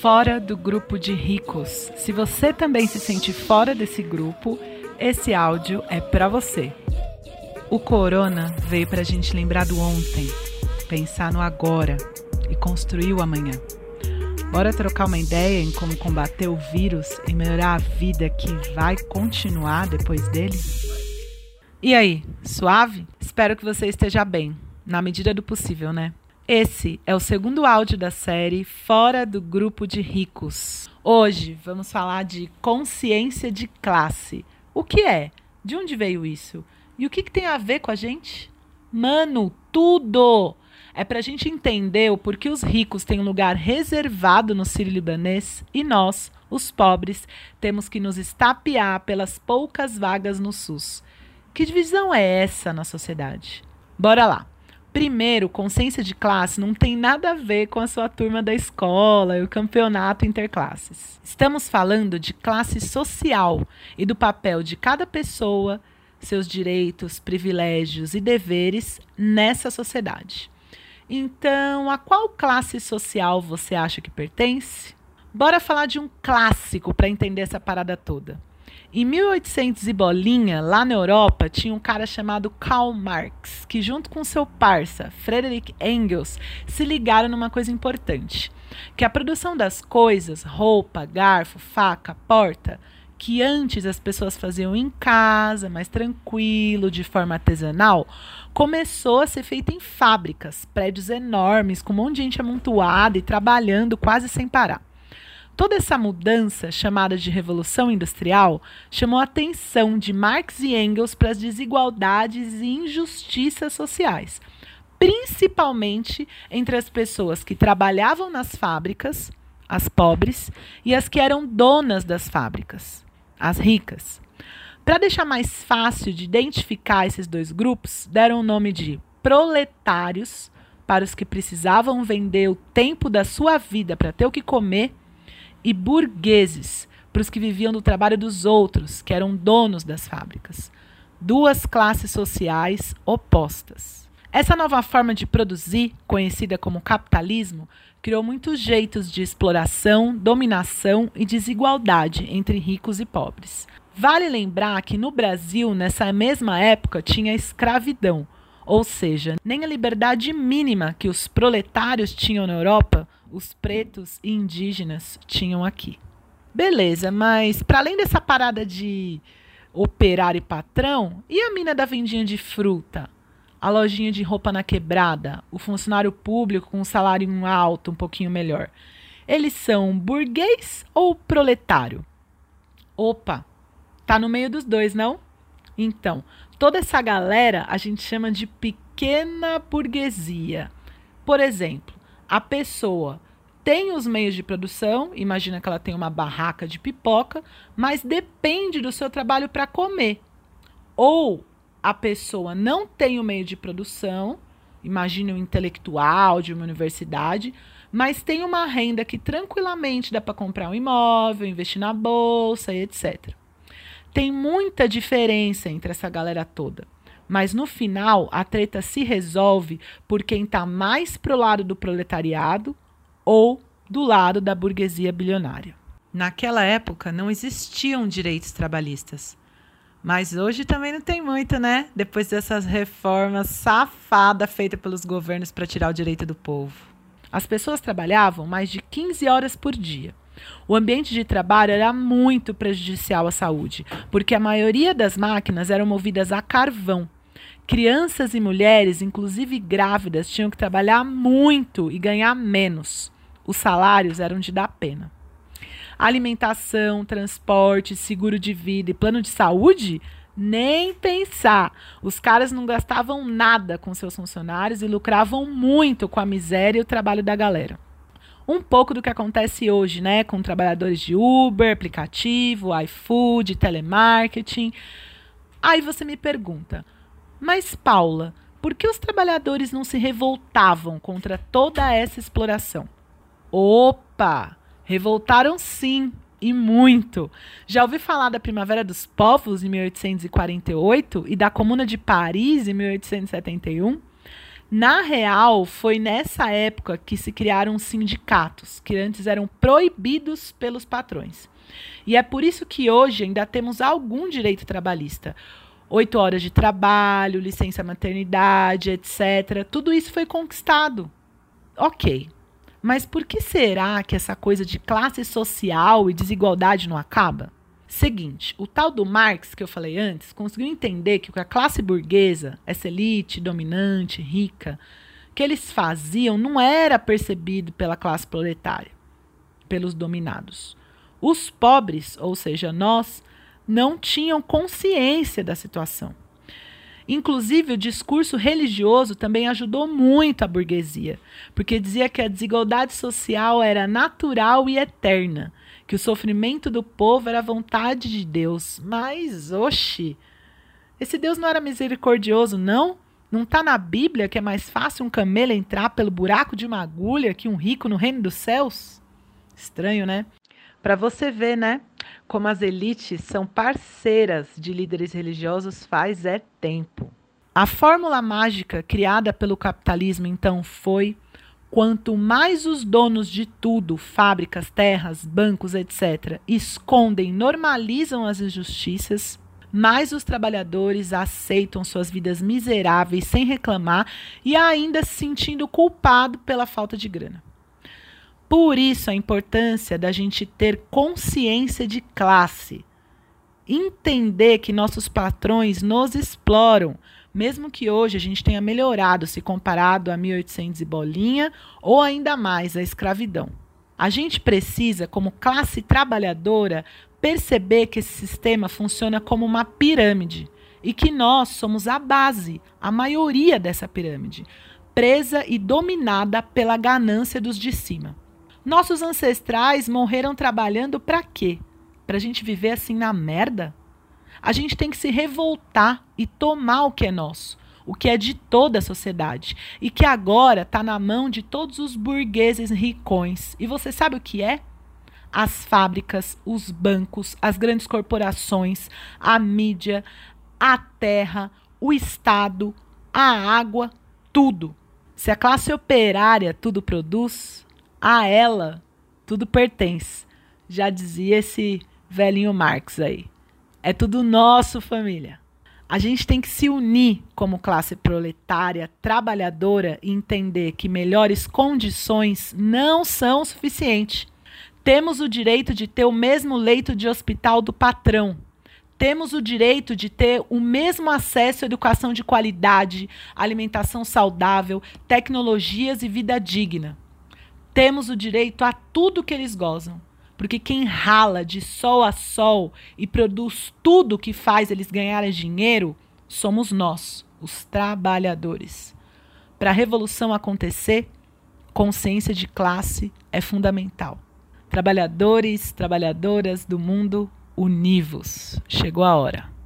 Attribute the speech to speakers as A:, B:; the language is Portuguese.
A: Fora do grupo de ricos. Se você também se sente fora desse grupo, esse áudio é para você. O corona veio para a gente lembrar do ontem, pensar no agora e construir o amanhã. Bora trocar uma ideia em como combater o vírus e melhorar a vida que vai continuar depois dele? E aí, suave? Espero que você esteja bem, na medida do possível, né? Esse é o segundo áudio da série Fora do Grupo de Ricos. Hoje vamos falar de consciência de classe. O que é? De onde veio isso? E o que, que tem a ver com a gente? Mano, tudo! É para a gente entender o porquê os ricos têm um lugar reservado no Sírio-Libanês e nós, os pobres, temos que nos estapear pelas poucas vagas no SUS. Que divisão é essa na sociedade? Bora lá! Primeiro, consciência de classe não tem nada a ver com a sua turma da escola e o campeonato interclasses. Estamos falando de classe social e do papel de cada pessoa, seus direitos, privilégios e deveres nessa sociedade. Então, a qual classe social você acha que pertence? Bora falar de um clássico para entender essa parada toda. Em 1800 e bolinha, lá na Europa, tinha um cara chamado Karl Marx, que junto com seu parça, Friedrich Engels, se ligaram numa coisa importante, que a produção das coisas, roupa, garfo, faca, porta, que antes as pessoas faziam em casa, mais tranquilo, de forma artesanal, começou a ser feita em fábricas, prédios enormes, com um monte de gente amontoada e trabalhando quase sem parar. Toda essa mudança, chamada de Revolução Industrial, chamou a atenção de Marx e Engels para as desigualdades e injustiças sociais, principalmente entre as pessoas que trabalhavam nas fábricas, as pobres, e as que eram donas das fábricas, as ricas. Para deixar mais fácil de identificar esses dois grupos, deram o nome de proletários para os que precisavam vender o tempo da sua vida para ter o que comer e burgueses, para os que viviam do trabalho dos outros, que eram donos das fábricas. Duas classes sociais opostas. Essa nova forma de produzir, conhecida como capitalismo, criou muitos jeitos de exploração, dominação e desigualdade entre ricos e pobres. Vale lembrar que no Brasil, nessa mesma época, tinha escravidão, ou seja, nem a liberdade mínima que os proletários tinham na Europa os pretos e indígenas tinham aqui. Beleza, mas para além dessa parada de operário e patrão, e a mina da vendinha de fruta? A lojinha de roupa na quebrada? O funcionário público com um salário alto, um pouquinho melhor? Eles são burguês ou proletário? Opa, tá no meio dos dois, não? Então, toda essa galera a gente chama de pequena burguesia. Por exemplo, a pessoa tem os meios de produção, imagina que ela tem uma barraca de pipoca, mas depende do seu trabalho para comer. Ou a pessoa não tem o meio de produção, imagine um intelectual de uma universidade, mas tem uma renda que tranquilamente dá para comprar um imóvel, investir na bolsa e etc. Tem muita diferença entre essa galera toda. Mas no final, a treta se resolve por quem está mais pro lado do proletariado ou do lado da burguesia bilionária. Naquela época não existiam direitos trabalhistas. Mas hoje também não tem muito, né? Depois dessas reformas safadas feitas pelos governos para tirar o direito do povo. As pessoas trabalhavam mais de 15 horas por dia. O ambiente de trabalho era muito prejudicial à saúde, porque a maioria das máquinas eram movidas a carvão Crianças e mulheres, inclusive grávidas, tinham que trabalhar muito e ganhar menos. Os salários eram de dar pena. Alimentação, transporte, seguro de vida e plano de saúde? Nem pensar. Os caras não gastavam nada com seus funcionários e lucravam muito com a miséria e o trabalho da galera. Um pouco do que acontece hoje, né, com trabalhadores de Uber, aplicativo, iFood, telemarketing. Aí você me pergunta: mas, Paula, por que os trabalhadores não se revoltavam contra toda essa exploração? Opa! Revoltaram sim, e muito. Já ouvi falar da Primavera dos Povos em 1848 e da Comuna de Paris em 1871? Na real, foi nessa época que se criaram sindicatos, que antes eram proibidos pelos patrões. E é por isso que hoje ainda temos algum direito trabalhista. Oito horas de trabalho, licença maternidade, etc. Tudo isso foi conquistado. Ok. Mas por que será que essa coisa de classe social e desigualdade não acaba? Seguinte, o tal do Marx que eu falei antes conseguiu entender que a classe burguesa, essa elite dominante, rica, que eles faziam não era percebido pela classe proletária, pelos dominados. Os pobres, ou seja, nós, não tinham consciência da situação. Inclusive, o discurso religioso também ajudou muito a burguesia, porque dizia que a desigualdade social era natural e eterna que o sofrimento do povo era vontade de Deus. Mas, oxe, esse Deus não era misericordioso, não? Não está na Bíblia que é mais fácil um camelo entrar pelo buraco de uma agulha que um rico no reino dos céus? Estranho, né? Para você ver, né? Como as elites são parceiras de líderes religiosos faz é tempo. A fórmula mágica criada pelo capitalismo então foi Quanto mais os donos de tudo, fábricas, terras, bancos, etc., escondem, normalizam as injustiças, mais os trabalhadores aceitam suas vidas miseráveis sem reclamar e ainda se sentindo culpado pela falta de grana. Por isso a importância da gente ter consciência de classe, entender que nossos patrões nos exploram, mesmo que hoje a gente tenha melhorado se comparado a 1800 e bolinha ou ainda mais a escravidão. A gente precisa, como classe trabalhadora, perceber que esse sistema funciona como uma pirâmide e que nós somos a base, a maioria dessa pirâmide, presa e dominada pela ganância dos de cima. Nossos ancestrais morreram trabalhando para quê? Para a gente viver assim na merda? a gente tem que se revoltar e tomar o que é nosso, o que é de toda a sociedade e que agora está na mão de todos os burgueses ricões. E você sabe o que é? As fábricas, os bancos, as grandes corporações, a mídia, a terra, o Estado, a água, tudo. Se a classe operária tudo produz, a ela tudo pertence. Já dizia esse velhinho Marx aí. É tudo nosso, família. A gente tem que se unir como classe proletária, trabalhadora e entender que melhores condições não são suficientes. Temos o direito de ter o mesmo leito de hospital do patrão. Temos o direito de ter o mesmo acesso à educação de qualidade, alimentação saudável, tecnologias e vida digna. Temos o direito a tudo que eles gozam. Porque quem rala de sol a sol e produz tudo que faz eles ganharem dinheiro somos nós, os trabalhadores. Para a revolução acontecer, consciência de classe é fundamental. Trabalhadores, trabalhadoras do mundo, univos. Chegou a hora.